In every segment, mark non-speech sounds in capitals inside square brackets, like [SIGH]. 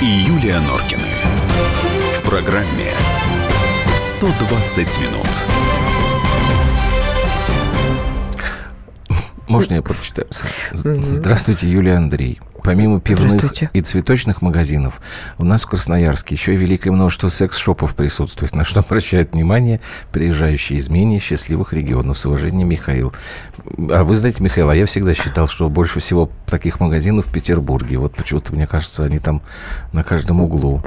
И Юлия Норкины. В программе 120 минут. Можно я прочитаю? Здравствуйте, Юлия Андрей. Помимо пивных и цветочных магазинов, у нас в Красноярске еще и великое множество секс-шопов присутствует, на что [LAUGHS] обращают внимание приезжающие из менее счастливых регионов. С уважением, Михаил. А вы знаете, Михаил, а я всегда считал, что больше всего таких магазинов в Петербурге. Вот почему-то, мне кажется, они там на каждом углу.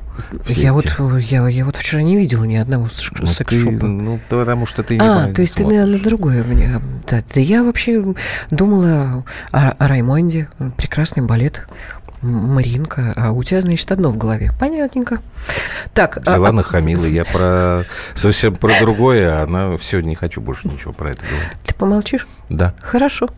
Я вот, я, я вот вчера не видел ни одного ну, секс-шопа. Ну, потому что ты не А, то есть смотришь. ты, наверное, другое. Да, да я вообще думала о, о Раймонде. Прекрасный балет. Маринка, а у тебя, значит, одно в голове. Понятненько. Так, а, Взяла, а... нахамила. Я про совсем про другое, а она все, не хочу больше ничего про это говорить. Ты помолчишь? Да. Хорошо.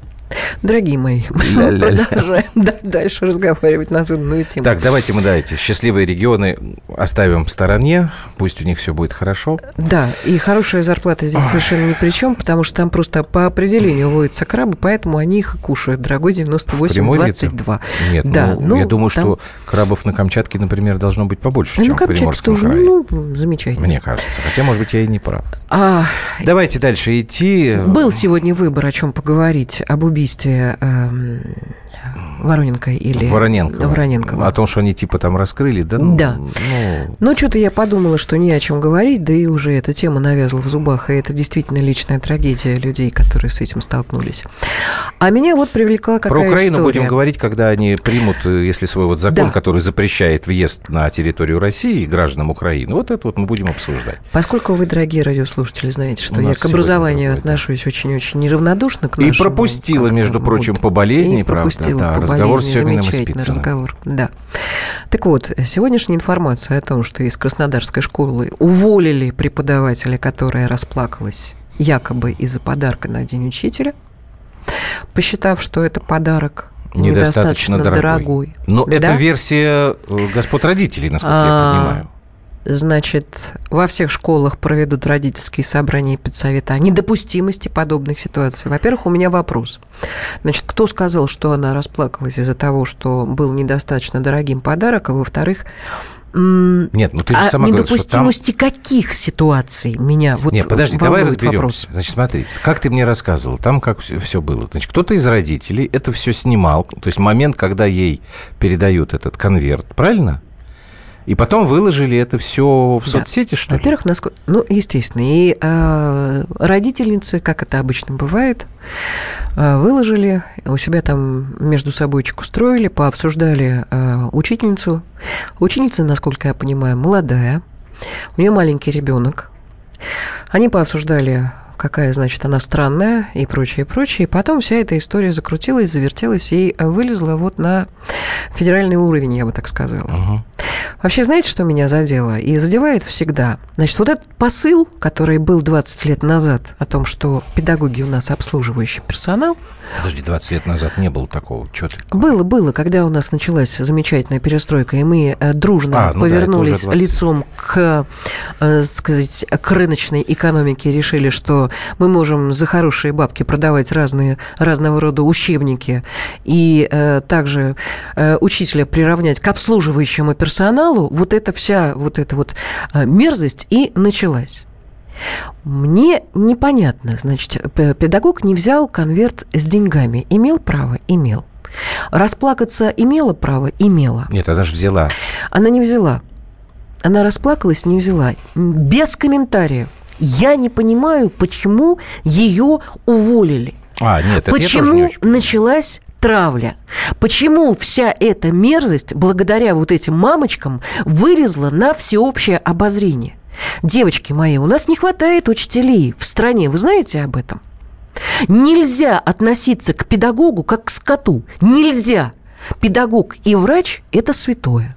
Дорогие мои, [LAUGHS] мы продолжаем дальше разговаривать на заданную тему. Так, давайте мы, да, эти счастливые регионы оставим в стороне, пусть у них все будет хорошо. Да, и хорошая зарплата здесь совершенно ни при чем, потому что там просто по определению водятся крабы, поэтому они их и кушают, дорогой 98-22. Нет, да, ну, ну, я думаю, там... что крабов на Камчатке, например, должно быть побольше, ну, чем в Приморском тоже, крае. Ну, замечательно. Мне кажется. Хотя, может быть, я и не прав. А... Давайте дальше идти. Был сегодня выбор, о чем поговорить, об убийстве убийстве э, Вороненко или... Вороненко. Вороненкова. О том, что они типа там раскрыли, да? Ну, да. Ну... ну, что-то я подумала, что не о чем говорить, да и уже эта тема навязла в зубах, и это действительно личная трагедия людей, которые с этим столкнулись. А меня вот привлекла какая Про Украину история. будем говорить, когда они примут, э, если свой вот закон, да. который запрещает въезд на территорию России гражданам Украины, вот это вот мы будем обсуждать. Поскольку вы, дорогие радиослушатели, знаете, что я к образованию отношусь очень-очень неравнодушно к. И пропустила, между прочим, по болезни, и правда. Да, разговор с Семиным Замечательный разговор, да. Так вот, сегодняшняя информация о том, что из Краснодарской школы уволили преподавателя, которая расплакалась якобы из-за подарка на День учителя, посчитав, что это подарок недостаточно, недостаточно дорогой. дорогой. Но да? это версия э, господ родителей, насколько а, я понимаю. Значит, во всех школах проведут родительские собрания и педсовета о недопустимости подобных ситуаций. Во-первых, у меня вопрос. Значит, кто сказал, что она расплакалась из-за того, что был недостаточно дорогим подарок, а во-вторых, нет, ну ты же а сама недопустимости говоришь, что там... каких ситуаций меня вот Нет, подожди, давай разберемся. Вопрос. Значит, смотри, как ты мне рассказывал, там как все, все было. Значит, кто-то из родителей это все снимал, то есть момент, когда ей передают этот конверт, правильно? И потом выложили это все в да. соцсети, что Во-первых, насколько... ну, естественно. И э, родительницы, как это обычно бывает, э, выложили, у себя там между собойчик устроили, пообсуждали э, учительницу. Ученица, насколько я понимаю, молодая, у нее маленький ребенок. Они пообсуждали какая, значит, она странная и прочее, прочее. И потом вся эта история закрутилась, завертелась и вылезла вот на федеральный уровень, я бы так сказала. Угу. Вообще, знаете, что меня задело? И задевает всегда. Значит, вот этот посыл, который был 20 лет назад о том, что педагоги у нас обслуживающий персонал. Подожди, 20 лет назад не было такого. Ты было, было, когда у нас началась замечательная перестройка, и мы э, дружно а, ну повернулись да, лицом к, э, сказать, к рыночной экономике и решили, что мы можем за хорошие бабки продавать разные, разного рода учебники и э, также э, учителя приравнять к обслуживающему персоналу, вот эта вся вот эта вот э, мерзость и началась. Мне непонятно, значит, педагог не взял конверт с деньгами. Имел право? Имел. Расплакаться имела право? Имела. Нет, она же взяла. Она не взяла. Она расплакалась, не взяла. Без комментариев. Я не понимаю, почему ее уволили. А, нет, это почему не началась травля. Почему вся эта мерзость, благодаря вот этим мамочкам, вылезла на всеобщее обозрение? Девочки мои, у нас не хватает учителей в стране. Вы знаете об этом? Нельзя относиться к педагогу как к скоту. Нельзя. Педагог и врач – это святое.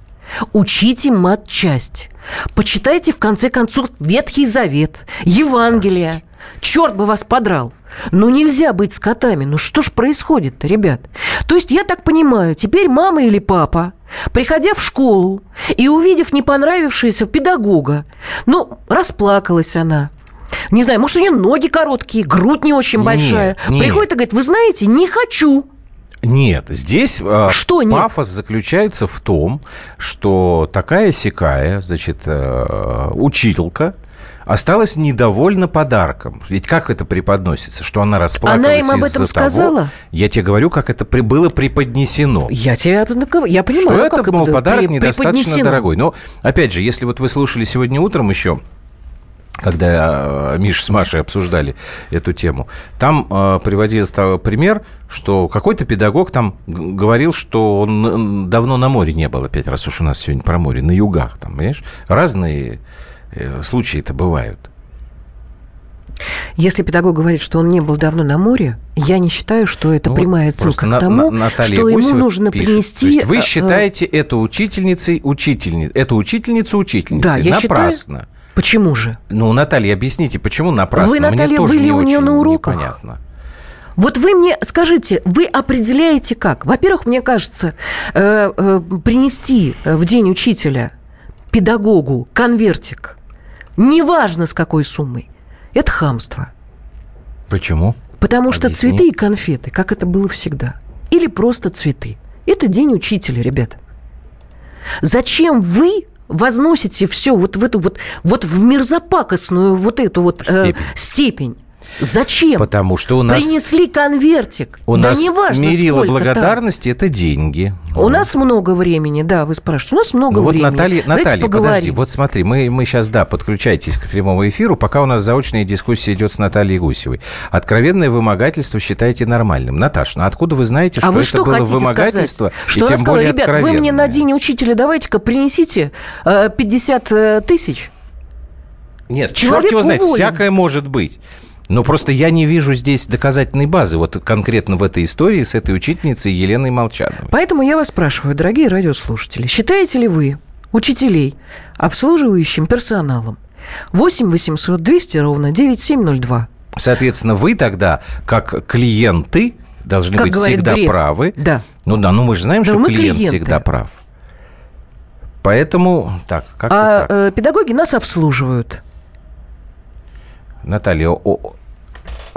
Учите матчасть. Почитайте, в конце концов, Ветхий Завет, Евангелие. Черт бы вас подрал. Ну, нельзя быть скотами. Ну, что ж происходит-то, ребят? То есть, я так понимаю, теперь мама или папа, приходя в школу и увидев не понравившегося педагога, ну, расплакалась она, не знаю, может, у нее ноги короткие, грудь не очень большая. Нет, нет. Приходит и говорит, вы знаете, не хочу. Нет, здесь а, что нет? пафос заключается в том, что такая сякая, значит, э, учителька, осталась недовольна подарком. Ведь как это преподносится? Что она расплакалась Она им об этом сказала? Того, я тебе говорю, как это при, было преподнесено. Я тебе я понимаю, что как это, мол, это подарок недостаточно дорогой. Но, опять же, если вот вы слушали сегодня утром еще когда э, Миша с Машей обсуждали эту тему, там э, приводился пример, что какой-то педагог там говорил, что он давно на море не был, опять раз уж у нас сегодня про море, на югах, там, понимаешь? Разные э, случаи-то бывают. Если педагог говорит, что он не был давно на море, я не считаю, что это ну, прямая ссылка к тому, на, что Гусева ему нужно пишет. принести... вы э, считаете эту учительницей учительницей, эту учительницу учительницей. Да, я Напрасно. Считаю, Почему же? Ну, Наталья, объясните, почему напрасно? Вы, Наталья, Мне были у нее на уроках? Непонятно. Вот вы мне скажите, вы определяете как? Во-первых, мне кажется, э, э, принести в день учителя педагогу конвертик, неважно с какой суммой, это хамство. Почему? Потому Объясни. что цветы и конфеты, как это было всегда, или просто цветы, это день учителя, ребята. Зачем вы возносите все вот в эту вот, вот в мерзопакостную вот эту вот степень. Э, степень. Зачем? Потому что у нас... Принесли конвертик. У да нас неважно, мерило благодарности – это деньги. У вот. нас много времени, да, вы спрашиваете. У нас много ну, вот времени. Наталья, Наталья подожди, вот смотри, мы, мы сейчас, да, подключайтесь к прямому эфиру, пока у нас заочная дискуссия идет с Натальей Гусевой. Откровенное вымогательство считаете нормальным. Наташа, ну откуда вы знаете, что а вы это что было вымогательство? Сказать? Что и тем более Ребят, вы мне на день учителя давайте-ка принесите э, 50 э, тысяч. Нет, Человек черт его знает, всякое может быть. Но просто я не вижу здесь доказательной базы, вот конкретно в этой истории с этой учительницей Еленой Молчановой. Поэтому я вас спрашиваю, дорогие радиослушатели, считаете ли вы учителей обслуживающим персоналом? 8 800 200 ровно 9702. Соответственно, вы тогда, как клиенты, должны как быть всегда Греф. правы. Да. Ну да, ну мы же знаем, да, что клиент клиенты. всегда прав. Поэтому так, как А так. Э, педагоги нас обслуживают. Наталья, о,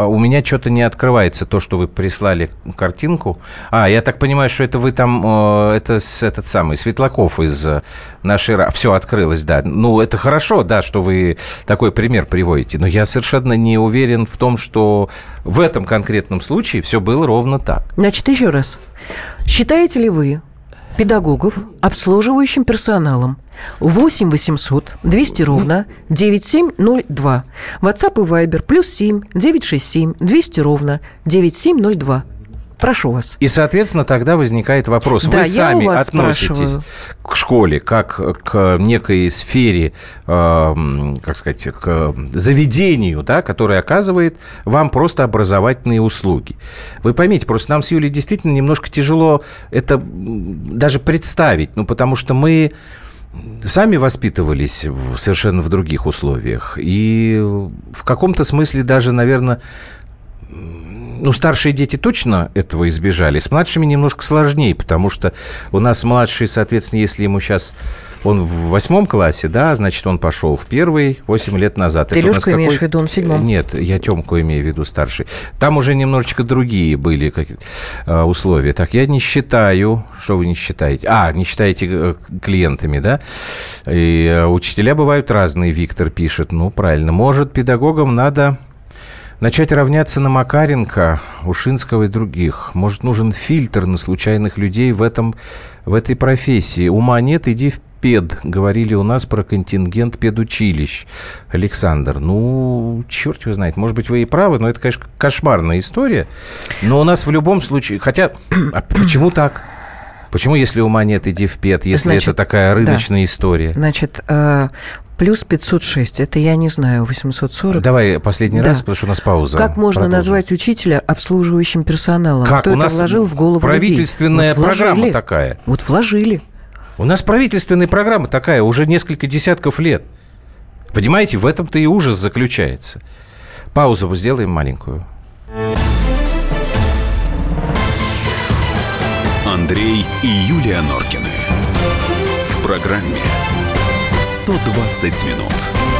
а у меня что-то не открывается то, что вы прислали картинку. А, я так понимаю, что это вы там, это этот самый Светлаков из э, нашей... Все открылось, да. Ну, это хорошо, да, что вы такой пример приводите. Но я совершенно не уверен в том, что в этом конкретном случае все было ровно так. Значит, еще раз. Считаете ли вы педагогов обслуживающим персоналом 8 800 200 ровно 9702. WhatsApp и Viber плюс 7 967 200 ровно 9702. Прошу вас. И, соответственно, тогда возникает вопрос. Да, Вы сами относитесь спрашиваю. к школе как к некой сфере, э, как сказать, к заведению, да, которое оказывает вам просто образовательные услуги. Вы поймите, просто нам с Юлей действительно немножко тяжело это даже представить, ну, потому что мы сами воспитывались в, совершенно в других условиях. И в каком-то смысле даже, наверное, ну, старшие дети точно этого избежали. С младшими немножко сложнее, потому что у нас младший, соответственно, если ему сейчас он в восьмом классе, да, значит, он пошел в первый 8 лет назад. Ты Лешку имеешь какой... в виду, он в седьмом? Нет, я Темку имею в виду старший. Там уже немножечко другие были как, э, условия. Так, я не считаю, что вы не считаете? А, не считаете э, клиентами, да? И э, учителя бывают разные, Виктор пишет. Ну, правильно. Может, педагогам надо начать равняться на Макаренко, Ушинского и других. Может, нужен фильтр на случайных людей в, этом, в этой профессии. Ума нет, иди в пед. Говорили у нас про контингент педучилищ. Александр, ну, черт его знает. Может быть, вы и правы, но это, конечно, кошмарная история. Но у нас в любом случае... Хотя, а почему так? Почему, если ума нет, иди в пед, если значит, это такая рыночная да. история? Значит, э, плюс 506, это я не знаю, 840. Давай последний да. раз, потому что у нас пауза. Как можно Продолжим. назвать учителя обслуживающим персоналом? Как? Кто у нас вложил в голову правительственная людей? Вот программа такая. Вот вложили. У нас правительственная программа такая уже несколько десятков лет. Понимаете, в этом-то и ужас заключается. Паузу сделаем маленькую. Андрей и Юлия Норкины. В программе 120 минут.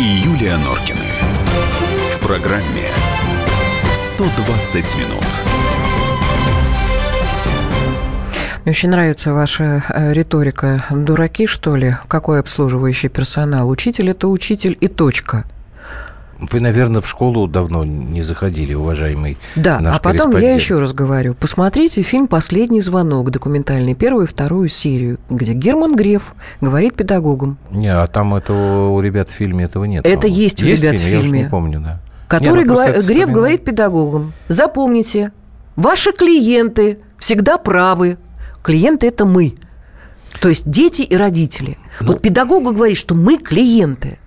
И Юлия Норкины. В программе «120 минут». Мне очень нравится ваша э, риторика. Дураки, что ли? Какой обслуживающий персонал? Учитель – это учитель и точка. Вы, наверное, в школу давно не заходили, уважаемый Да, наш а потом я еще раз говорю. Посмотрите фильм «Последний звонок», документальный, первую и вторую серию, где Герман Греф говорит педагогам. Не, а там этого у ребят в фильме этого нет. Это есть у есть ребят в фильм? Я фильме. уж не помню, да. Который Не, ну, это Греф говорит педагогам, запомните, ваши клиенты всегда правы. Клиенты – это мы. То есть дети и родители. Ну. Вот педагогу говорит, что мы клиенты.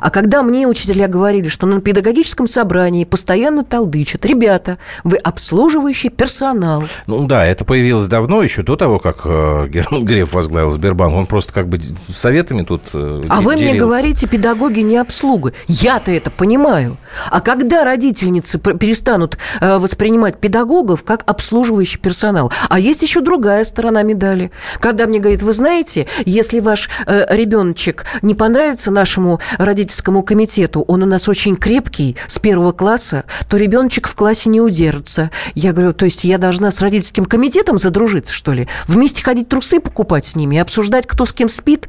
А когда мне учителя говорили, что на педагогическом собрании постоянно толдычат, ребята, вы обслуживающий персонал. Ну да, это появилось давно, еще до того, как э, Герман [LAUGHS] Греф возглавил Сбербанк. Он просто как бы советами тут э, А вы мне говорите, педагоги не обслуга. Я-то это понимаю. А когда родительницы перестанут э, воспринимать педагогов как обслуживающий персонал? А есть еще другая сторона медали. Когда мне говорят, вы знаете, если ваш ребеночек не понравится нашему родительскому комитету, он у нас очень крепкий, с первого класса, то ребеночек в классе не удержится. Я говорю, то есть я должна с родительским комитетом задружиться, что ли? Вместе ходить трусы покупать с ними обсуждать, кто с кем спит?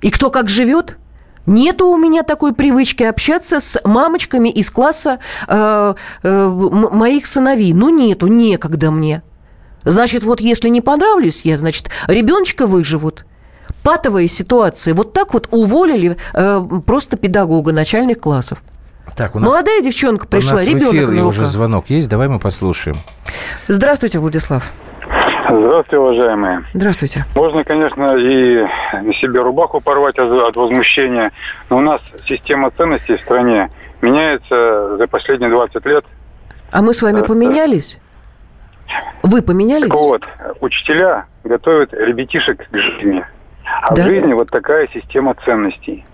И кто как живет? Нету у меня такой привычки общаться с мамочками из класса э, э, моих сыновей. Ну, нету, некогда мне. Значит, вот если не понравлюсь я, значит, ребеночка выживут. Патовая ситуация. Вот так вот уволили э, просто педагога начальных классов. Так, у нас, Молодая девчонка у пришла, нас в ребенок эфире на уже звонок есть, давай мы послушаем. Здравствуйте, Владислав. Здравствуйте, уважаемые. Здравствуйте. Можно, конечно, и на себе рубаху порвать от, возмущения, но у нас система ценностей в стране меняется за последние 20 лет. А мы с вами Да, поменялись? Вы поменялись? Так вот, учителя готовят ребятишек к жизни. А Да. в жизни вот такая система ценностей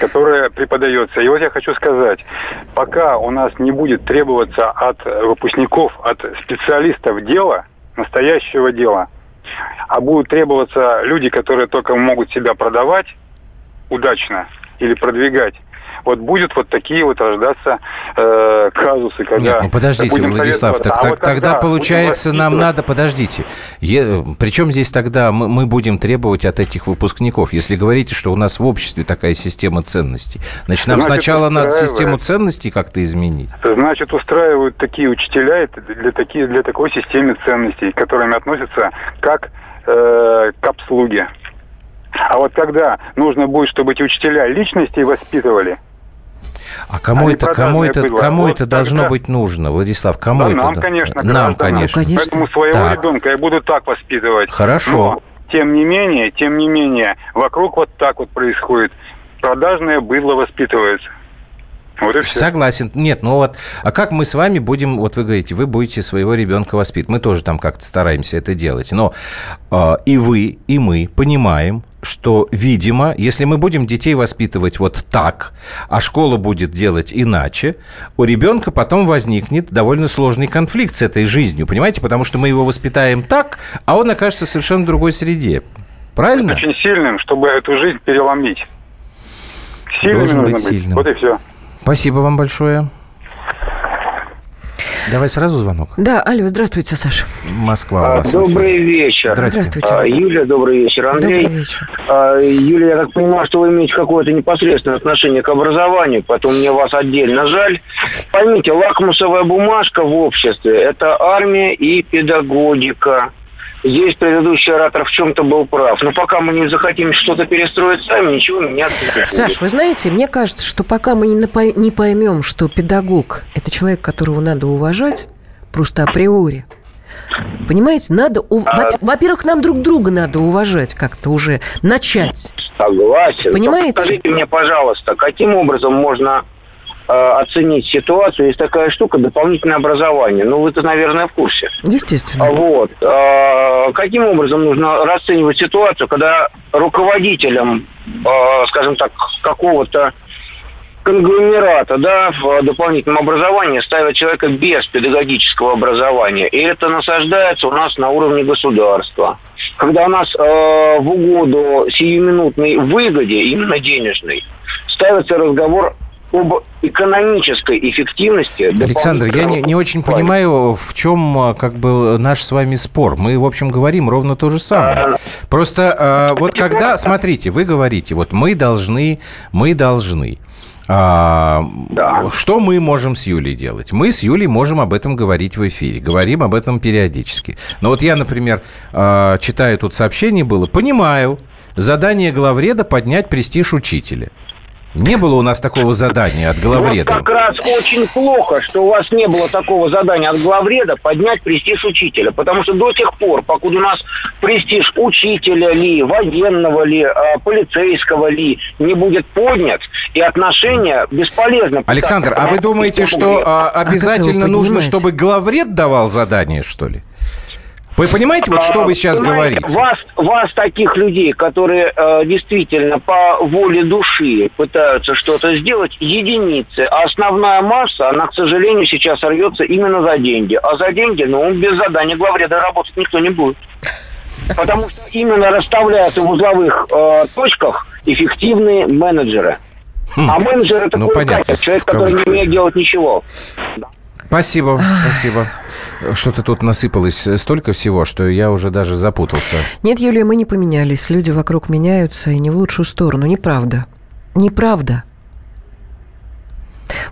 которая преподается. И вот я хочу сказать, пока у нас не будет требоваться от выпускников, от специалистов дела, настоящего дела, а будут требоваться люди, которые только могут себя продавать удачно или продвигать, вот будет вот такие вот рождаться э, казусы, когда... Нет, ну подождите, Владислав, так, А так- вот тогда получается нам надо, подождите, Е- причем здесь тогда мы, мы будем требовать от этих выпускников, если говорите, что у нас в обществе такая система ценностей. Значит, нам Значит, сначала надо систему ценностей как-то изменить. Значит, устраивают такие учителя для, такие, для такой системы ценностей, к которыми относятся как э, к обслуге. А вот когда нужно будет, чтобы эти учителя личностей воспитывали, А кому это, кому это, быдло. кому Вот это должно тогда- быть нужно, Владислав? Кому да, это? нам, конечно, нам, конечно. Конечно. Поэтому своего Так. ребенка я буду так воспитывать. Хорошо. Но, тем не менее, тем не менее, вокруг вот так вот происходит. Продажное быдло воспитывается. Вот и все. Согласен. Нет, ну вот, а как мы с вами будем, вот вы говорите, вы будете своего ребенка воспитывать. Мы тоже там как-то стараемся это делать. Но э, и вы, и мы понимаем, что, видимо, если мы будем детей воспитывать вот так, а школа будет делать иначе, у ребенка потом возникнет довольно сложный конфликт с этой жизнью, понимаете? Потому что мы его воспитаем так, а он окажется совершенно в другой среде. Правильно? Очень сильным, чтобы эту жизнь переломить. Сильными Должен быть быть. сильным. Вот и все. Спасибо вам большое. Давай сразу звонок. Да, алло, здравствуйте, Саша. Москва у А. Добрый вечер. Здрасте. Здравствуйте. А, Юля, добрый вечер. Андрей. Добрый вечер. А, Юля, я так понимаю, что вы имеете какое-то непосредственное отношение к образованию, поэтому мне вас отдельно жаль. Поймите, лакмусовая бумажка в обществе – это армия и педагогика. Здесь предыдущий оратор в чем-то был прав. Но пока мы не захотим что-то перестроить сами, ничего меняться не будет. Саш, вы знаете, мне кажется, что пока мы не, поймем, что педагог – это человек, которого надо уважать, просто априори, Понимаете, надо... А... Во-первых, нам друг друга надо уважать как-то уже, начать. Согласен. Понимаете? Скажите мне, пожалуйста, каким образом можно оценить ситуацию? Есть такая штука дополнительное образование. Ну, вы-то, наверное, в курсе. Естественно. Вот. Э, каким образом нужно расценивать ситуацию, когда руководителем, э, скажем так, какого-то конгломерата, да, в дополнительном образовании ставят человека без педагогического образования. И это насаждается у нас на уровне государства. Когда у нас э, в угоду сиюминутной выгоде, именно денежной, ставится разговор об экономической эффективности. Александр, я не, не очень понимаю, в чем э, как бы наш с вами спор. Мы, в общем, говорим ровно то же самое. Просто э, вот когда, смотрите, вы говорите, вот мы должны, мы должны. А, да. Что мы можем с Юлей делать? Мы с Юлей можем об этом говорить в эфире, говорим об этом периодически. Но вот я, например, а, читаю тут сообщение было, понимаю, задание главреда поднять престиж учителя. Не было у нас такого задания от главреда. Вот как раз очень плохо, что у вас не было такого задания от главреда поднять престиж учителя. Потому что до тех пор, покуда у нас престиж учителя ли, военного ли, а, полицейского ли не будет поднят, и отношения бесполезно. Александр, а вы думаете, что а, обязательно а нужно, чтобы главред давал задание, что ли? Вы понимаете, вот что вы сейчас понимаете, говорите? Вас, вас таких людей, которые э, действительно по воле души пытаются что-то сделать, единицы. А основная масса, она, к сожалению, сейчас рвется именно за деньги. А за деньги, ну, без задания главреда работать никто не будет. Потому что именно расставляются в узловых э, точках эффективные менеджеры. Хм. А менеджер это ну, понятно. человек, который не умеет делать ничего. Спасибо, спасибо. Что-то тут насыпалось столько всего, что я уже даже запутался. Нет, Юлия, мы не поменялись. Люди вокруг меняются, и не в лучшую сторону. Неправда. Неправда.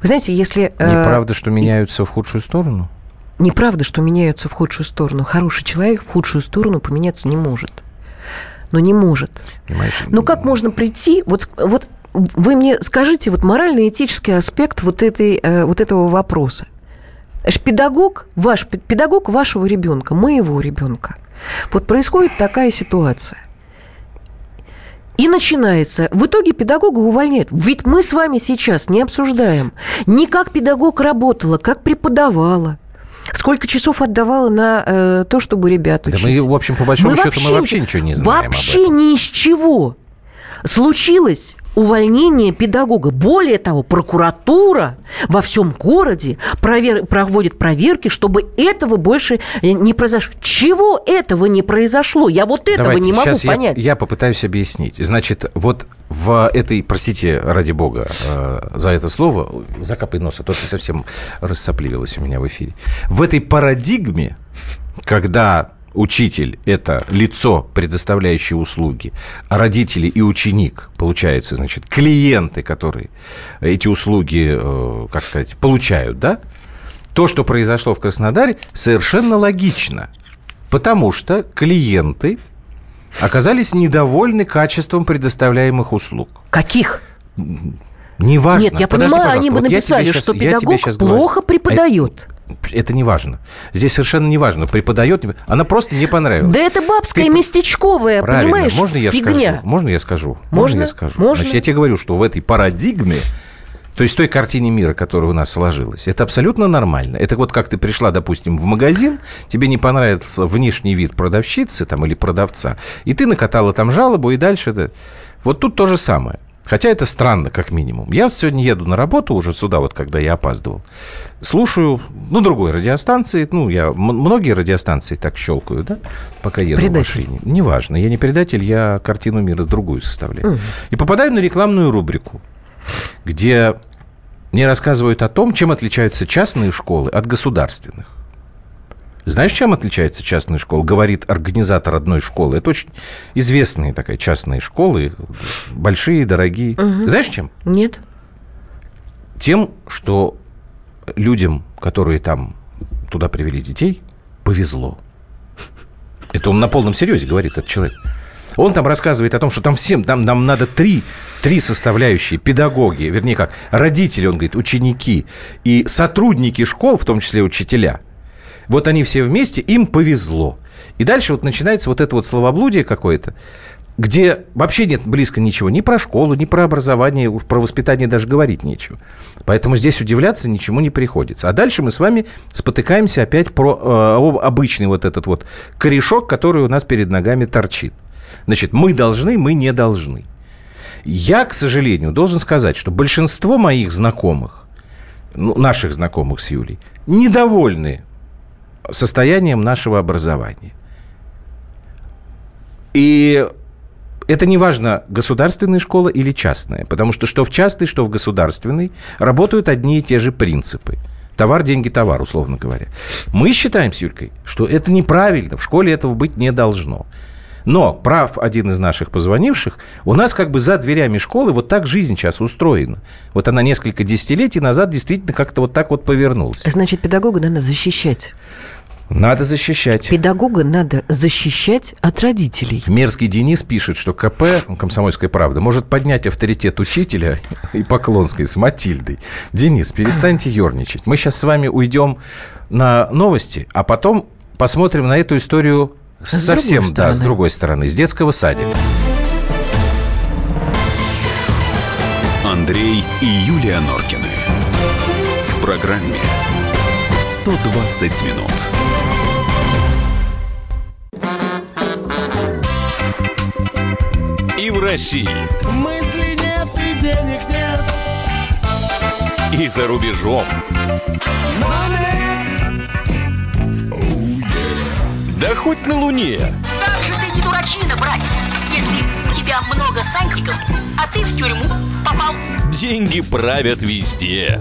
Вы знаете, если... Э, Неправда, что меняются в худшую сторону? Неправда, что меняются в худшую сторону. Хороший человек в худшую сторону поменяться не может. Но не может. Понимаешь? Ну как можно прийти... Вот, вот вы мне скажите вот морально-этический аспект вот, этой, э, вот этого вопроса. Педагог, ваш педагог вашего ребенка, моего ребенка. Вот происходит такая ситуация. И начинается. В итоге педагога увольняют. Ведь мы с вами сейчас не обсуждаем ни как педагог работала, как преподавала. Сколько часов отдавала на э, то, чтобы ребят учить? Да мы, в общем, по большому мы счету, вообще, мы вообще ничего не знаем Вообще ни из чего. Случилось увольнение педагога. Более того, прокуратура во всем городе провер... проводит проверки, чтобы этого больше не произошло. Чего этого не произошло? Я вот этого Давайте, не могу сейчас понять. Я, я попытаюсь объяснить. Значит, вот в этой, простите, ради бога, э, за это слово, закапай нос, а то ты совсем рассопливилась у меня в эфире. В этой парадигме, когда учитель – это лицо, предоставляющее услуги, а родители и ученик, получается, значит, клиенты, которые эти услуги, э, как сказать, получают, да? То, что произошло в Краснодаре, совершенно логично, потому что клиенты оказались недовольны качеством предоставляемых услуг. Каких? Неважно. Нет, я Подожди, понимаю, они бы вот написали, сейчас, что педагог плохо говорю. преподает это не важно. Здесь совершенно не важно, преподает, она просто не понравилась. Да это бабская Ты... местечковая, Правильно. понимаешь, Можно я фигня. скажу? Можно я скажу? Можно, Можно я скажу? Можно. Значит, я тебе говорю, что в этой парадигме то есть той картине мира, которая у нас сложилась. Это абсолютно нормально. Это вот как ты пришла, допустим, в магазин, тебе не понравился внешний вид продавщицы там, или продавца, и ты накатала там жалобу, и дальше... Вот тут то же самое. Хотя это странно, как минимум. Я сегодня еду на работу уже сюда, вот когда я опаздывал. Слушаю, ну, другой радиостанции. Ну, я многие радиостанции так щелкаю, да, пока еду предатель. в машине. Неважно. Я не предатель, я картину мира другую составляю. Угу. И попадаю на рекламную рубрику, где мне рассказывают о том, чем отличаются частные школы от государственных. Знаешь, чем отличается частная школа? Говорит организатор одной школы. Это очень известные такая частные школы, большие, дорогие. Угу. Знаешь, чем? Нет. Тем, что людям, которые там туда привели детей, повезло. Это он на полном серьезе говорит, этот человек. Он там рассказывает о том, что там всем, там нам надо три, три составляющие. Педагоги, вернее как, родители, он говорит, ученики и сотрудники школ, в том числе учителя – Вот они все вместе, им повезло. И дальше вот начинается вот это вот словоблудие какое-то, где вообще нет близко ничего ни про школу, ни про образование, про воспитание даже говорить нечего. Поэтому здесь удивляться ничему не приходится. А дальше мы с вами спотыкаемся опять про э, обычный вот этот вот корешок, который у нас перед ногами торчит. Значит, мы должны, мы не должны. Я, к сожалению, должен сказать, что большинство моих знакомых, ну, наших знакомых с Юлей, недовольны состоянием нашего образования. И это не важно, государственная школа или частная, потому что что в частной, что в государственной работают одни и те же принципы. Товар, деньги, товар, условно говоря. Мы считаем с Юлькой, что это неправильно, в школе этого быть не должно. Но прав один из наших позвонивших, у нас как бы за дверями школы вот так жизнь сейчас устроена. Вот она несколько десятилетий назад действительно как-то вот так вот повернулась. Значит, педагога надо защищать. Надо защищать. Педагога надо защищать от родителей. Мерзкий Денис пишет, что КП, «Комсомольская правда», может поднять авторитет учителя и Поклонской с Матильдой. Денис, перестаньте ерничать. Мы сейчас с вами уйдем на новости, а потом посмотрим на эту историю с совсем, да, с другой стороны, с детского садика. Андрей и Юлия Норкины. В программе «120 минут». И в России. Мысли нет и денег нет. И за рубежом. Да хоть на Луне. Как же ты не дурачина, братец, если у тебя много сантиков, а ты в тюрьму попал. Деньги правят везде.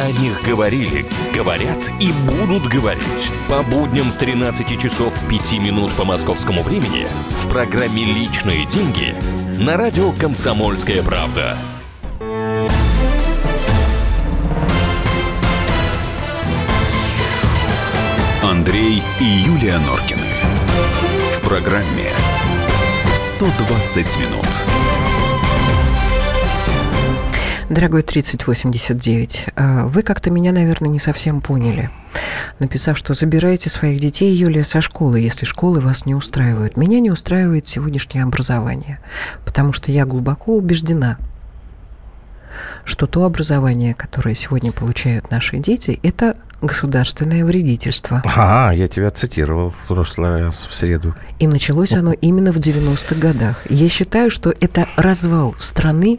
О них говорили, говорят и будут говорить. По будням с 13 часов 5 минут по московскому времени в программе «Личные деньги» на радио «Комсомольская правда». Андрей и Юлия Норкины. В программе «120 минут». Дорогой 3089, а, вы как-то меня, наверное, не совсем поняли. Написав, что забирайте своих детей, Юлия, со школы, если школы вас не устраивают. Меня не устраивает сегодняшнее образование, потому что я глубоко убеждена, что то образование, которое сегодня получают наши дети, это государственное вредительство. А, я тебя цитировал в прошлый раз, в среду. И началось оно именно в 90-х годах. Я считаю, что это развал страны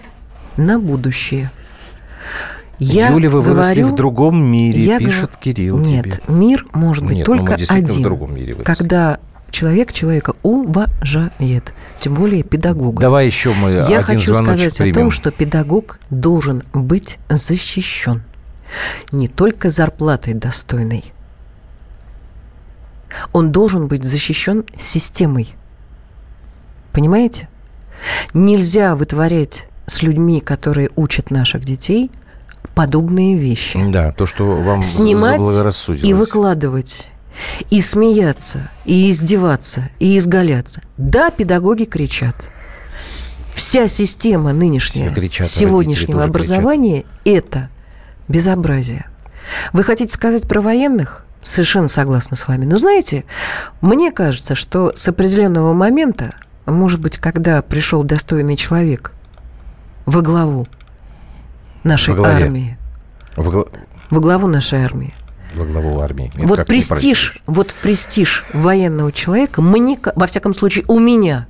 на будущее. Я Юля, вы говорю, выросли в другом мире, я пишет говорю, Кирилл Нет, тебе. мир может быть Нет, ну только один. В другом мире выросли. когда человек человека уважает, тем более педагога. Давай еще мы Я один хочу сказать примем. о том, что педагог должен быть защищен не только зарплатой достойной. Он должен быть защищен системой. Понимаете? Нельзя вытворять с людьми, которые учат наших детей, подобные вещи. Да, то, что вам Снимать и выкладывать и смеяться, и издеваться, и изгаляться. Да, педагоги кричат. Вся система нынешняя, кричат, сегодняшнего образования – это безобразие. Вы хотите сказать про военных? Совершенно согласна с вами. Но знаете, мне кажется, что с определенного момента, может быть, когда пришел достойный человек во главу нашей во армии, во, гла... во главу нашей армии, во главу армии. Нет, вот престиж, вот престиж военного человека, мне, во всяком случае, у меня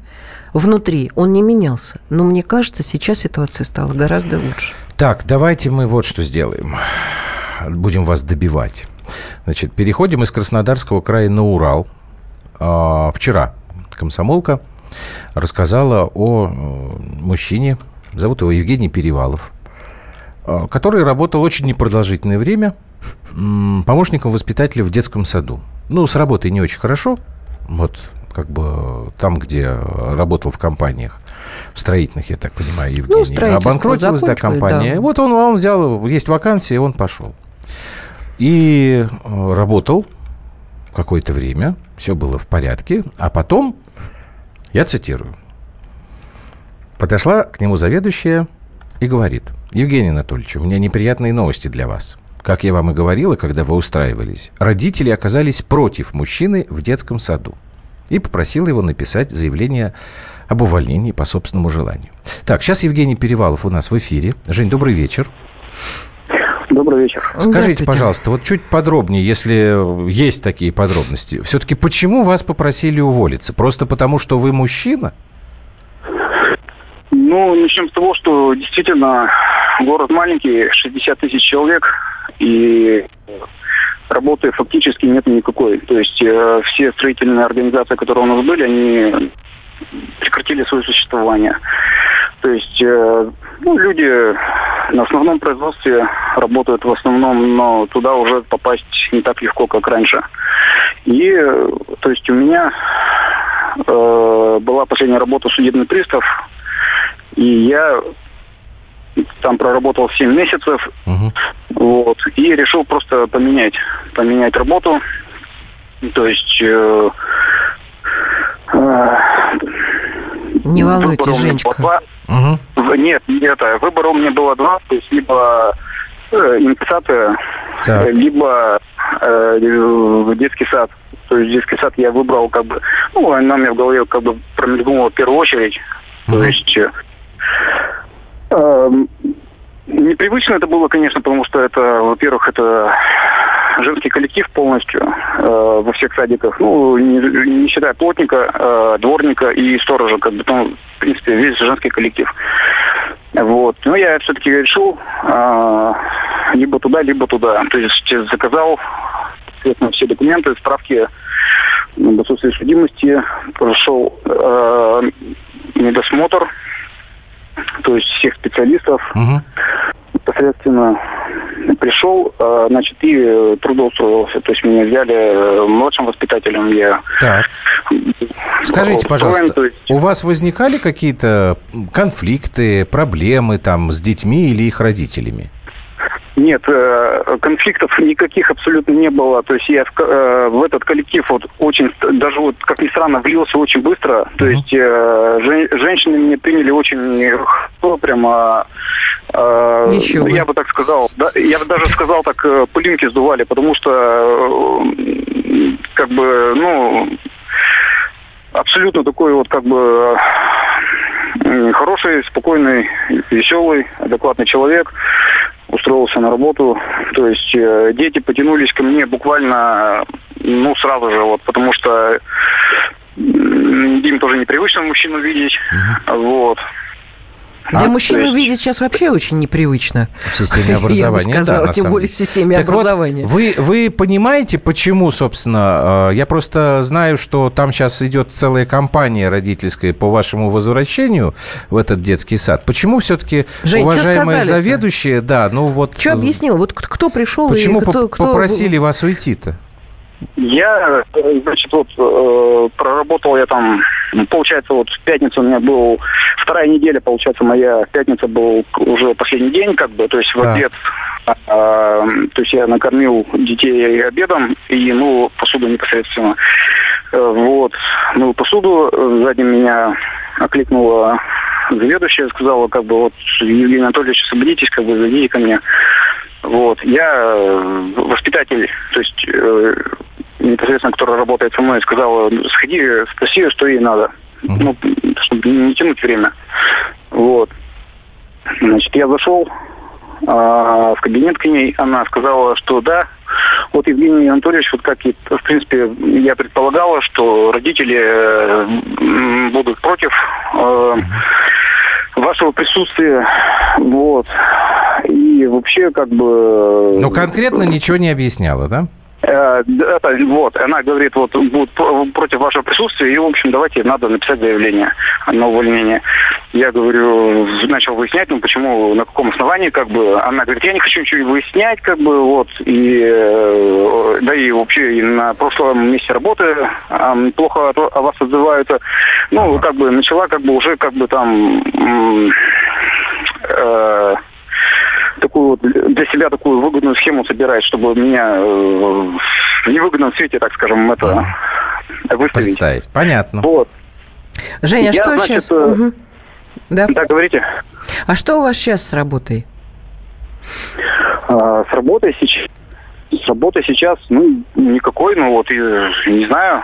внутри он не менялся. Но мне кажется, сейчас ситуация стала гораздо лучше. Так, давайте мы вот что сделаем. Будем вас добивать. Значит, переходим из Краснодарского края на Урал. А, вчера комсомолка рассказала о э, мужчине, зовут его Евгений Перевалов, а, который работал очень непродолжительное время помощником воспитателя в детском саду. Ну, с работой не очень хорошо. Вот как бы там, где работал в компаниях в строительных, я так понимаю, Евгений. Ну, Обанкротилась, да, компания. Да. Вот он, он взял, есть вакансия, он пошел. И э, работал какое-то время, все было в порядке, а потом, я цитирую, подошла к нему заведующая и говорит, Евгений Анатольевич, у меня неприятные новости для вас. как я вам и говорила, когда вы устраивались, родители оказались против мужчины в детском саду и попросила его написать заявление об увольнении по собственному желанию. Так, сейчас Евгений Перевалов у нас в эфире. Жень, добрый вечер. Добрый вечер. Скажите, пожалуйста, вот чуть подробнее, если есть такие подробности. Все-таки почему вас попросили уволиться? Просто потому, что вы мужчина? Ну, начнем с того, что действительно город маленький, 60 тысяч человек, и работы фактически нет никакой. То есть э, все строительные организации, которые у нас были, они прекратили свое существование. То есть э, ну, люди на основном производстве работают в основном, но туда уже попасть не так легко, как раньше. И то есть у меня э, была последняя работа судебный пристав, и я там проработал 7 месяцев, угу. вот, и решил просто поменять, поменять работу. То есть... Э, э, не волнуйтесь, Женечка. Угу. Нет, нет, выбора у меня было два, то есть либо э, инициация, так. либо э, детский сад. То есть детский сад я выбрал как бы, ну, она меня в голове как бы промелькнула в первую очередь. Угу. То есть Эм, непривычно это было, конечно, потому что это, во-первых, это женский коллектив полностью э, во всех садиках. Ну, не, не считая плотника, э, дворника и сторожа, как бы там, в принципе, весь женский коллектив. Вот. Но я все-таки решил э, либо туда, либо туда. То есть заказал соответственно, все документы, справки об отсутствии судимости, прошел э, медосмотр, то есть всех специалистов. Угу. Непосредственно пришел, а, значит, и трудоустроился. То есть меня взяли э, младшим воспитателем. Я так. Скажите, пожалуйста, есть... у вас возникали какие-то конфликты, проблемы там с детьми или их родителями? Нет, э, конфликтов никаких абсолютно не было. То есть я в, э, в этот коллектив вот очень, даже вот, как ни странно, влился очень быстро. То uh-huh. есть э, жен, женщины меня приняли очень ну, прямо... Еще я бы так сказал, да, я бы даже сказал так, пылинки сдували, потому что как бы, ну, абсолютно такой вот как бы хороший, спокойный, веселый, адекватный человек устроился на работу. То есть э, дети потянулись ко мне буквально, ну, сразу же, вот, потому что им тоже непривычно мужчину видеть. Uh-huh. Вот. Да, а, мужчину есть... видеть сейчас вообще очень непривычно. В системе образования, [LAUGHS] Я бы сказала, да, тем более в системе так образования. Вот, вы, вы понимаете, почему, собственно, э, я просто знаю, что там сейчас идет целая кампания родительская по вашему возвращению в этот детский сад. Почему все-таки Жень, уважаемые заведующие, да, ну вот... Что объяснил? Вот кто пришел Почему и кто, кто... попросили вас уйти-то? Я, значит, вот э, проработал я там, получается, вот в пятницу у меня был вторая неделя, получается, моя пятница был уже последний день, как бы, то есть в да. обед, э, то есть я накормил детей обедом и, ну, посуду непосредственно. Э, вот, ну, посуду, сзади меня окликнула заведующая, сказала, как бы, вот, Евгений Анатольевич, соберитесь, как бы, зайдите ко мне. Вот. Я э, воспитатель, то есть э, непосредственно, который работает со мной, сказал, сходи, спроси, что ей надо. Uh-huh. Ну, чтобы не тянуть время. Вот. Значит, я зашел а, в кабинет к ней, она сказала, что да, вот Евгений Анатольевич, вот как и, в принципе, я предполагала, что родители э, будут против э, вашего присутствия, вот. И вообще, как бы... Ну, конкретно ничего не объясняла, да? Э, это, вот, она говорит, вот, будет против вашего присутствия, и, в общем, давайте, надо написать заявление на увольнение. Я говорю, начал выяснять, ну, почему, на каком основании, как бы, она говорит, я не хочу ничего выяснять, как бы, вот, и, э, да и вообще и на прошлом месте работы плохо о вас отзываются. Ну, как бы, начала, как бы, уже, как бы, там, э, такую вот для себя такую выгодную схему собирать, чтобы меня э, в невыгодном свете, так скажем, это выставить. Представить. Понятно. Вот. Женя, а что значит, сейчас? Угу. Да. да, говорите. А что у вас сейчас с работой? А, с работой сейчас, с работой сейчас, ну, никакой, ну вот, и, не знаю.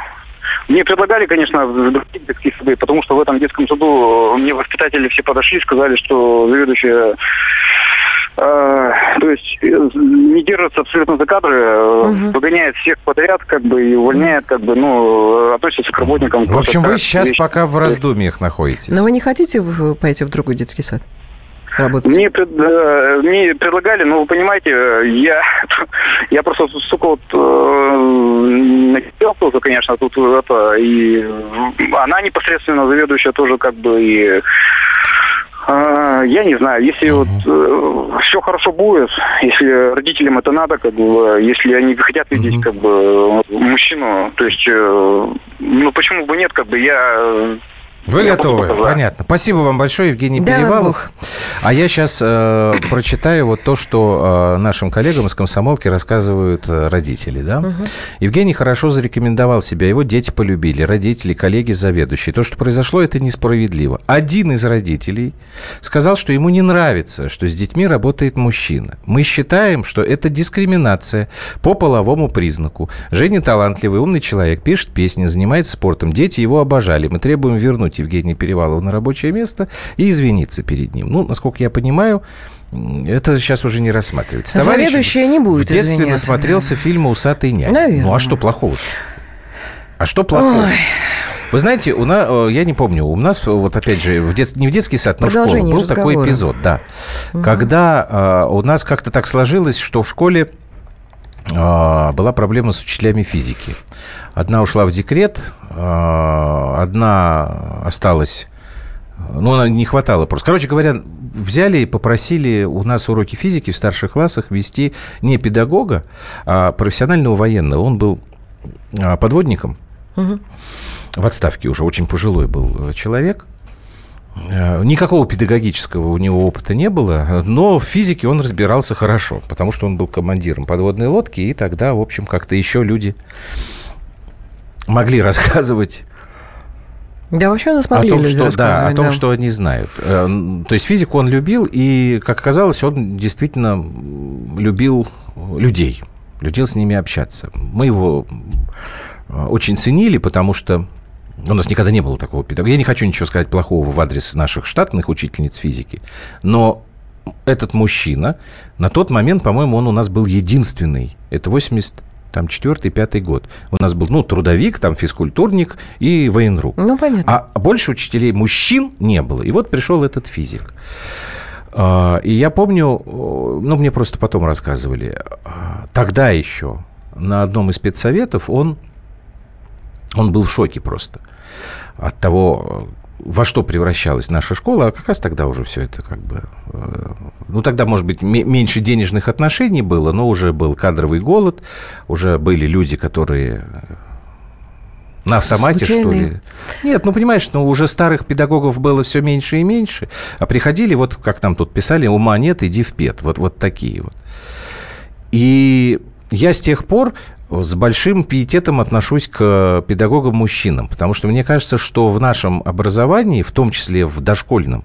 Мне предлагали, конечно, в другие детские сады, потому что в этом детском саду мне воспитатели все подошли, сказали, что заведующая э, то есть э, не держится абсолютно за кадры, угу. выгоняет всех подряд, как бы, и увольняет, как бы, ну, относится к работникам. В общем, вы сейчас вещь. пока в раздумьях находитесь. Но вы не хотите пойти в другой детский сад? работать? Мне, пред, э, мне предлагали, но вы понимаете, я, [LAUGHS] я просто сука вот э, тоже, конечно, тут это, и она непосредственно заведующая тоже как бы и я не знаю, если вот э, все хорошо будет, если родителям это надо, как бы, если они хотят видеть как бы мужчину, то есть, э, ну почему бы нет, как бы я вы я готовы? Понятно. Спасибо вам большое, Евгений да, Перевалов. А я сейчас э, прочитаю вот то, что э, нашим коллегам из комсомолки рассказывают э, родители. Да? Угу. Евгений хорошо зарекомендовал себя, его дети полюбили, родители, коллеги, заведующие. То, что произошло, это несправедливо. Один из родителей сказал, что ему не нравится, что с детьми работает мужчина. Мы считаем, что это дискриминация по половому признаку. Женя талантливый, умный человек, пишет песни, занимается спортом. Дети его обожали. Мы требуем вернуть вернуть Евгения Перевалова на рабочее место и извиниться перед ним. Ну, насколько я понимаю, это сейчас уже не рассматривается. Заведующая не будет В детстве насмотрелся фильма «Усатый нянь». Наверное. Ну, а что плохого? А что плохого? Ой. Вы знаете, у нас, э, я не помню, у нас вот опять же в дет, не в детский сад, но в школу был разговора. такой эпизод, да, угу. когда э, у нас как-то так сложилось, что в школе э, была проблема с учителями физики. Одна ушла в декрет, а, одна осталась ну, она не хватало просто. Короче говоря, взяли и попросили у нас уроки физики в старших классах вести не педагога, а профессионального военного. Он был а, подводником. Угу. В отставке уже очень пожилой был человек. А, никакого педагогического у него опыта не было, но в физике он разбирался хорошо, потому что он был командиром подводной лодки, и тогда, в общем, как-то еще люди могли [LAUGHS] рассказывать да, вообще нас могли о том, что, да, о том, да. что они знают. Э, то есть физику он любил, и, как оказалось, он действительно любил людей, любил с ними общаться. Мы его э, очень ценили, потому что у нас никогда не было такого педагога. Я не хочу ничего сказать плохого в адрес наших штатных учительниц физики, но этот мужчина, на тот момент, по-моему, он у нас был единственный. Это 80 там четвертый, пятый год. У нас был, ну, трудовик, там физкультурник и военрук. Ну, понятно. А больше учителей мужчин не было. И вот пришел этот физик. А, и я помню, ну, мне просто потом рассказывали, а, тогда еще на одном из спецсоветов он, он был в шоке просто от того, во что превращалась наша школа, а как раз тогда уже все это как бы... Э, ну, тогда, может быть, меньше денежных отношений было, но уже был кадровый голод, уже были люди, которые э, на автомате, Случайные. что ли? Нет, ну, понимаешь, ну, уже старых педагогов было все меньше и меньше, а приходили, вот как нам тут писали, ума нет, иди в пет, вот, вот такие вот. И я с тех пор с большим пиететом отношусь к педагогам-мужчинам, потому что мне кажется, что в нашем образовании, в том числе в дошкольном,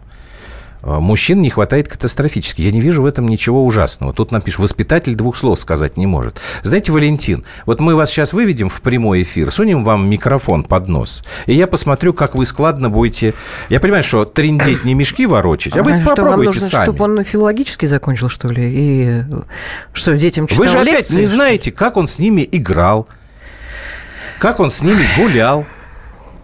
мужчин не хватает катастрофически. Я не вижу в этом ничего ужасного. Тут напишешь, воспитатель двух слов сказать не может. Знаете, Валентин, вот мы вас сейчас выведем в прямой эфир, сунем вам микрофон под нос, и я посмотрю, как вы складно будете... Я понимаю, что трендеть не мешки ворочать, а вы а попробуйте вам нужно, сами. чтобы он филологически закончил, что ли? И что, детям читал Вы же опять лекции? не знаете, как он с ними играл, как он с ними гулял.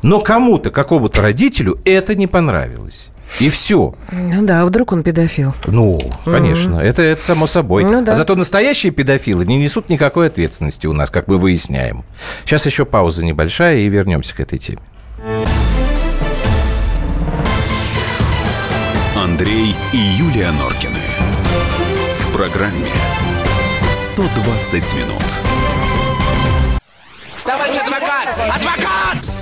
Но кому-то, какому-то родителю это не понравилось. И все. Ну да, а вдруг он педофил? Ну, конечно, mm-hmm. это, это само собой. Ну, да. А зато настоящие педофилы не несут никакой ответственности у нас, как мы выясняем. Сейчас еще пауза небольшая и вернемся к этой теме. Андрей и Юлия Норкины. В программе 120 минут. Товарищ адвокат! Адвокат!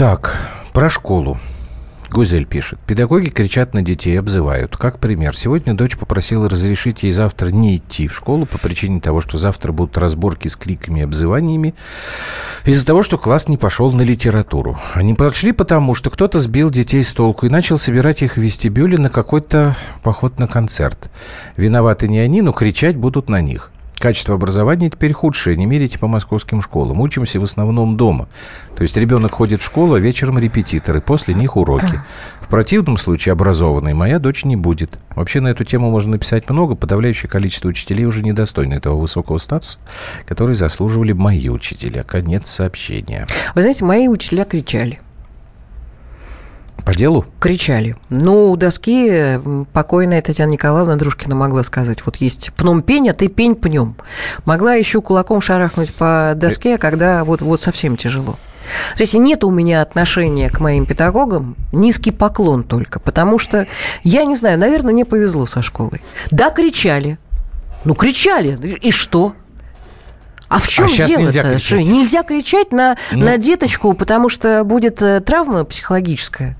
Так, про школу. Гузель пишет. Педагоги кричат на детей, обзывают. Как пример. Сегодня дочь попросила разрешить ей завтра не идти в школу по причине того, что завтра будут разборки с криками и обзываниями. Из-за того, что класс не пошел на литературу. Они пошли потому, что кто-то сбил детей с толку и начал собирать их в вестибюле на какой-то поход на концерт. Виноваты не они, но кричать будут на них. Качество образования теперь худшее. Не мерите по московским школам. Учимся в основном дома. То есть ребенок ходит в школу, а вечером репетиторы, после них уроки. В противном случае образованной моя дочь не будет. Вообще на эту тему можно написать много. Подавляющее количество учителей уже недостойны этого высокого статуса, который заслуживали мои учителя. Конец сообщения. Вы знаете, мои учителя кричали. По делу? Кричали. Ну, у доски покойная Татьяна Николаевна Дружкина могла сказать, вот есть пном пень, а ты пень пнем. Могла еще кулаком шарахнуть по доске, когда вот, вот совсем тяжело. То есть нет у меня отношения к моим педагогам, низкий поклон только, потому что, я не знаю, наверное, мне повезло со школой. Да, кричали. Ну, кричали. И что? А в чем а дело? Нельзя кричать. нельзя кричать на, ну. на деточку, потому что будет э, травма психологическая.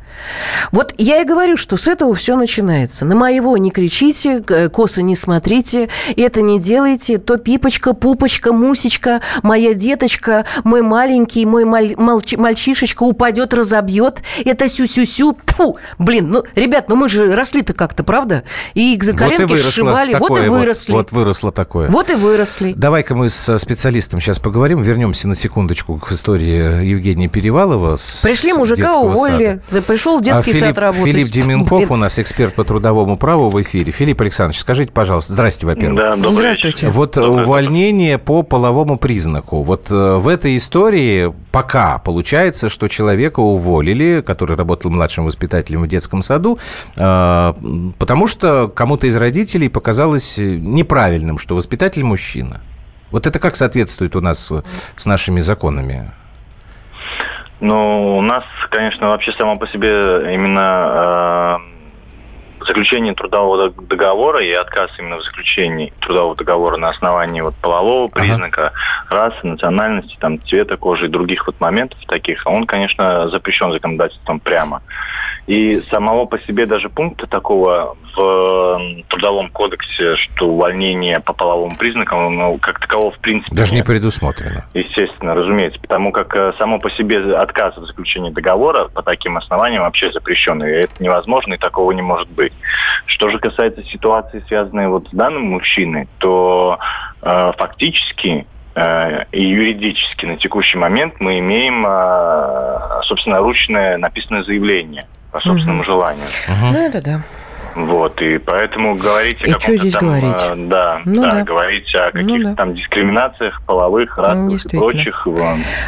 Вот я и говорю, что с этого все начинается. На моего не кричите, косо не смотрите, это не делайте, то пипочка, пупочка, мусечка, моя деточка, мой маленький, мой маль, мальчи, мальчишечка упадет, разобьет, это сю-сю-сю, фу, блин, ну, ребят, ну мы же росли-то как-то, правда? И коленки вот и сшивали, такое, вот и выросли. Вот, вот выросло такое. Вот и выросли. Давай-ка мы с специалистом сейчас поговорим, вернемся на секундочку к истории Евгения Перевалова. С Пришли мужика, уволили, сада. пришел в детский а Филипп, сад работать. Филипп Деменков у нас эксперт по трудовому праву в эфире. Филипп Александрович, скажите, пожалуйста, здрасте, во-первых. Да, Здравствуйте. Вот добрый увольнение вечер. по половому признаку. Вот э, в этой истории пока получается, что человека уволили, который работал младшим воспитателем в детском саду, э, потому что кому-то из родителей показалось неправильным, что воспитатель мужчина. Вот это как соответствует у нас с нашими законами? Ну, у нас, конечно, вообще само по себе именно э, заключение трудового договора и отказ именно в заключении трудового договора на основании вот полового признака, ага. расы, национальности, там, цвета кожи и других вот моментов таких, он, конечно, запрещен законодательством прямо. И самого по себе даже пункта такого в Трудовом кодексе, что увольнение по половому признакам, ну, как такового в принципе... Даже нет. не предусмотрено. Естественно, разумеется, потому как э, само по себе отказ в заключении договора по таким основаниям вообще запрещен, и это невозможно, и такого не может быть. Что же касается ситуации, связанной вот с данным мужчиной, то э, фактически э, и юридически на текущий момент мы имеем, э, собственно, ручное написанное заявление по собственному угу. желанию. Угу. Ну, это да. Вот, и поэтому говорить и о каком-то здесь там... Говорить? А, да, ну, да, да, говорить о ну каких-то ну, да. там дискриминациях половых, расовых и прочих.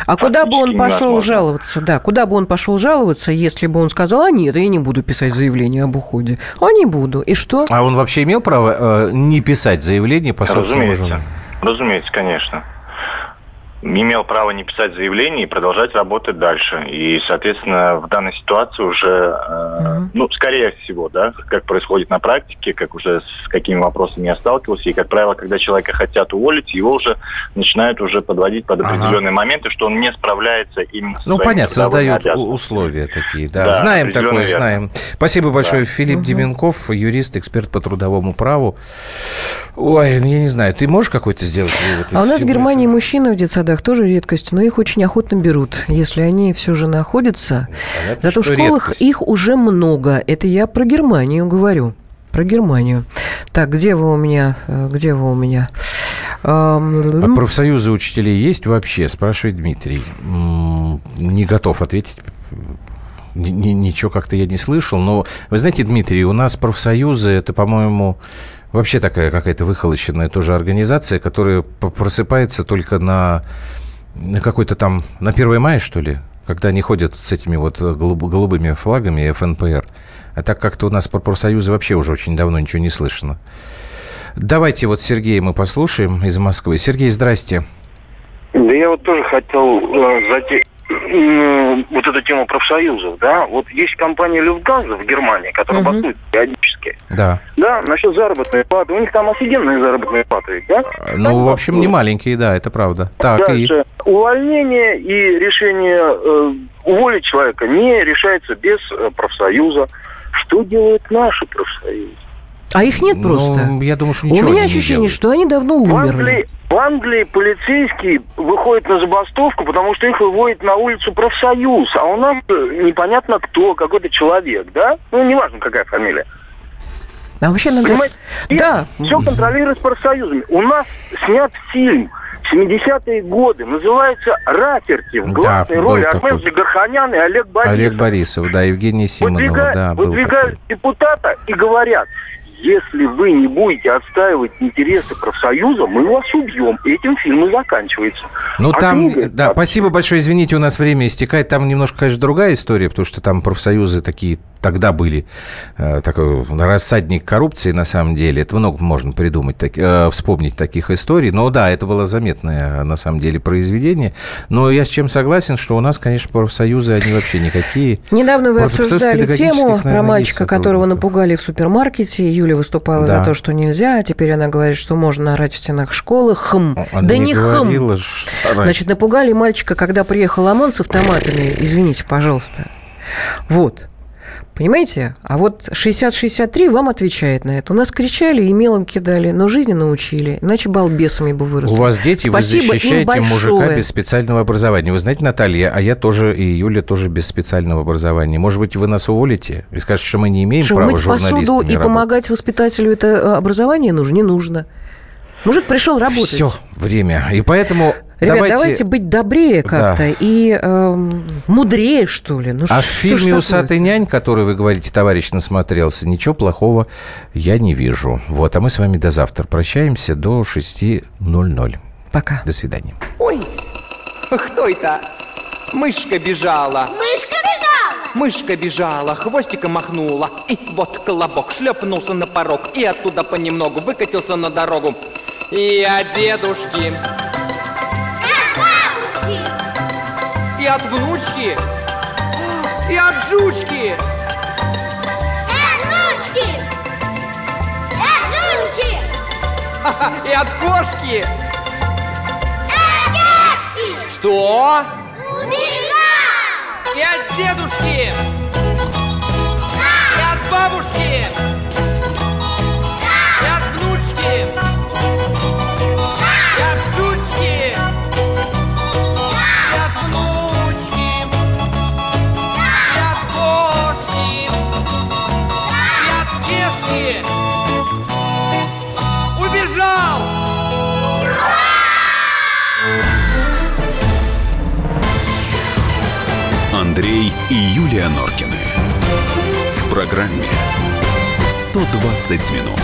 А куда бы он пошел невозможно. жаловаться? Да, куда бы он пошел жаловаться, если бы он сказал, а нет, я не буду писать заявление об уходе. А не буду. И что? А он вообще имел право э, не писать заявление по собственному Разумеется. Разумеется, конечно имел право не писать заявление и продолжать работать дальше. И, соответственно, в данной ситуации уже, э, ну, скорее всего, да, как происходит на практике, как уже с какими вопросами я сталкивался, и, как правило, когда человека хотят уволить, его уже начинают уже подводить под определенные ага. моменты, что он не справляется именно с Ну, понятно, создают условия такие, да. да знаем такое, верно. знаем. Спасибо большое. Да. Филипп угу. Деменков, юрист, эксперт по трудовому праву. Ой, ну, я не знаю, ты можешь какой-то сделать вывод? А у нас в Германии мужчины в детсадах городах тоже редкость, но их очень охотно берут, если они все же находятся. Понятно, Зато в школах редкость. их уже много. Это я про Германию говорю. Про Германию. Так, где вы у меня? Э, где вы у меня? А профсоюзы учителей есть вообще? Спрашивает Дмитрий. Не готов ответить ничего как-то я не слышал. Но вы знаете, Дмитрий, у нас профсоюзы, это, по-моему, вообще такая какая-то выхолощенная тоже организация, которая просыпается только на, на какой-то там, на 1 мая, что ли, когда они ходят с этими вот голуб, голубыми флагами ФНПР. А так как-то у нас про профсоюзы вообще уже очень давно ничего не слышно. Давайте вот Сергея мы послушаем из Москвы. Сергей, здрасте. Да я вот тоже хотел э, вот эта тема профсоюзов, да, вот есть компания Люфтганза в Германии, которая угу. бастует периодически. Да. Да, насчет заработной платы. У них там офигенные заработные платы, да? Ну, там в общем, не маленькие, да, это правда. Так, Дальше. И... Увольнение и решение э, уволить человека не решается без э, профсоюза. Что делают наши профсоюзы? А их нет ну, просто. Я думаю, что ничего У меня ощущение, что они давно умерли. В Англии, в Англии полицейские выходят на забастовку, потому что их выводит на улицу профсоюз. А у нас непонятно кто, какой-то человек, да? Ну, неважно, какая фамилия. А вообще надо... Понимаете? Да. Все контролируется профсоюзами. У нас снят фильм 70-е годы. Называется «Раферти». В главной да, роли Армен Джигарханян и Олег Борисов. Олег Борисов, да, Евгений Симонов. Выдвигают, да, выдвигают депутата и говорят, если вы не будете отстаивать интересы профсоюза, мы вас убьем. Этим фильм и заканчивается. Ну, а там, книга, да, а... спасибо большое, извините, у нас время истекает. Там немножко, конечно, другая история, потому что там профсоюзы такие тогда были э, такой рассадник коррупции, на самом деле. Это много можно придумать, так, э, вспомнить таких историй. Но да, это было заметное, на самом деле, произведение. Но я с чем согласен, что у нас, конечно, профсоюзы, они вообще никакие. Недавно вы обсуждали тему про мальчика, которого напугали в супермаркете. Юля выступала да. за то, что нельзя, а теперь она говорит, что можно орать в стенах школы. Хм. Она да не, не хм. Значит, напугали мальчика, когда приехал ОМОН с автоматами. Извините, пожалуйста. Вот. Понимаете? А вот 60-63 вам отвечает на это. У нас кричали и мелом кидали, но жизни научили. Иначе балбесами бы выросли. У вас дети, Спасибо вы защищаете мужика без специального образования. Вы знаете, Наталья, а я тоже, и Юля тоже без специального образования. Может быть, вы нас уволите и скажете, что мы не имеем что, права мыть посуду и работать. помогать воспитателю это э, образование нужно? Не нужно. Мужик пришел работать. Все, время. И поэтому Ребят, давайте, давайте быть добрее как-то да. и э, мудрее, что ли. Ну, а в фильме «Усатый нянь», который, вы говорите, товарищ насмотрелся, ничего плохого я не вижу. Вот, а мы с вами до завтра прощаемся до 6.00. Пока. До свидания. Ой, кто это? Мышка бежала. Мышка бежала. Мышка бежала, хвостиком махнула. И вот колобок шлепнулся на порог. И оттуда понемногу выкатился на дорогу. И от дедушки и от внучки, и от жучки. И от внучки, и от жучки. [LAUGHS] И от кошки. От кошки. Что? Убежал. И от дедушки. Юлия Норкины. В программе 120 минут.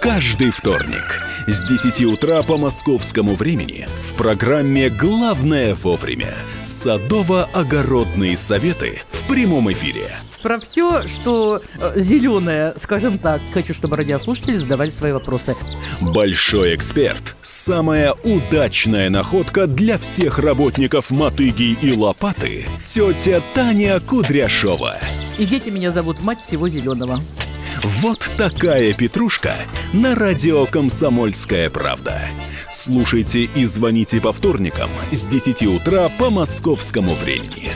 Каждый вторник с 10 утра по московскому времени в программе «Главное вовремя» садово-огородные советы в прямом эфире – про все, что э, зеленое, скажем так. Хочу, чтобы радиослушатели задавали свои вопросы. Большой эксперт. Самая удачная находка для всех работников мотыги и лопаты. Тетя Таня Кудряшова. И дети меня зовут мать всего зеленого. Вот такая петрушка на радио «Комсомольская правда». Слушайте и звоните по вторникам с 10 утра по московскому времени.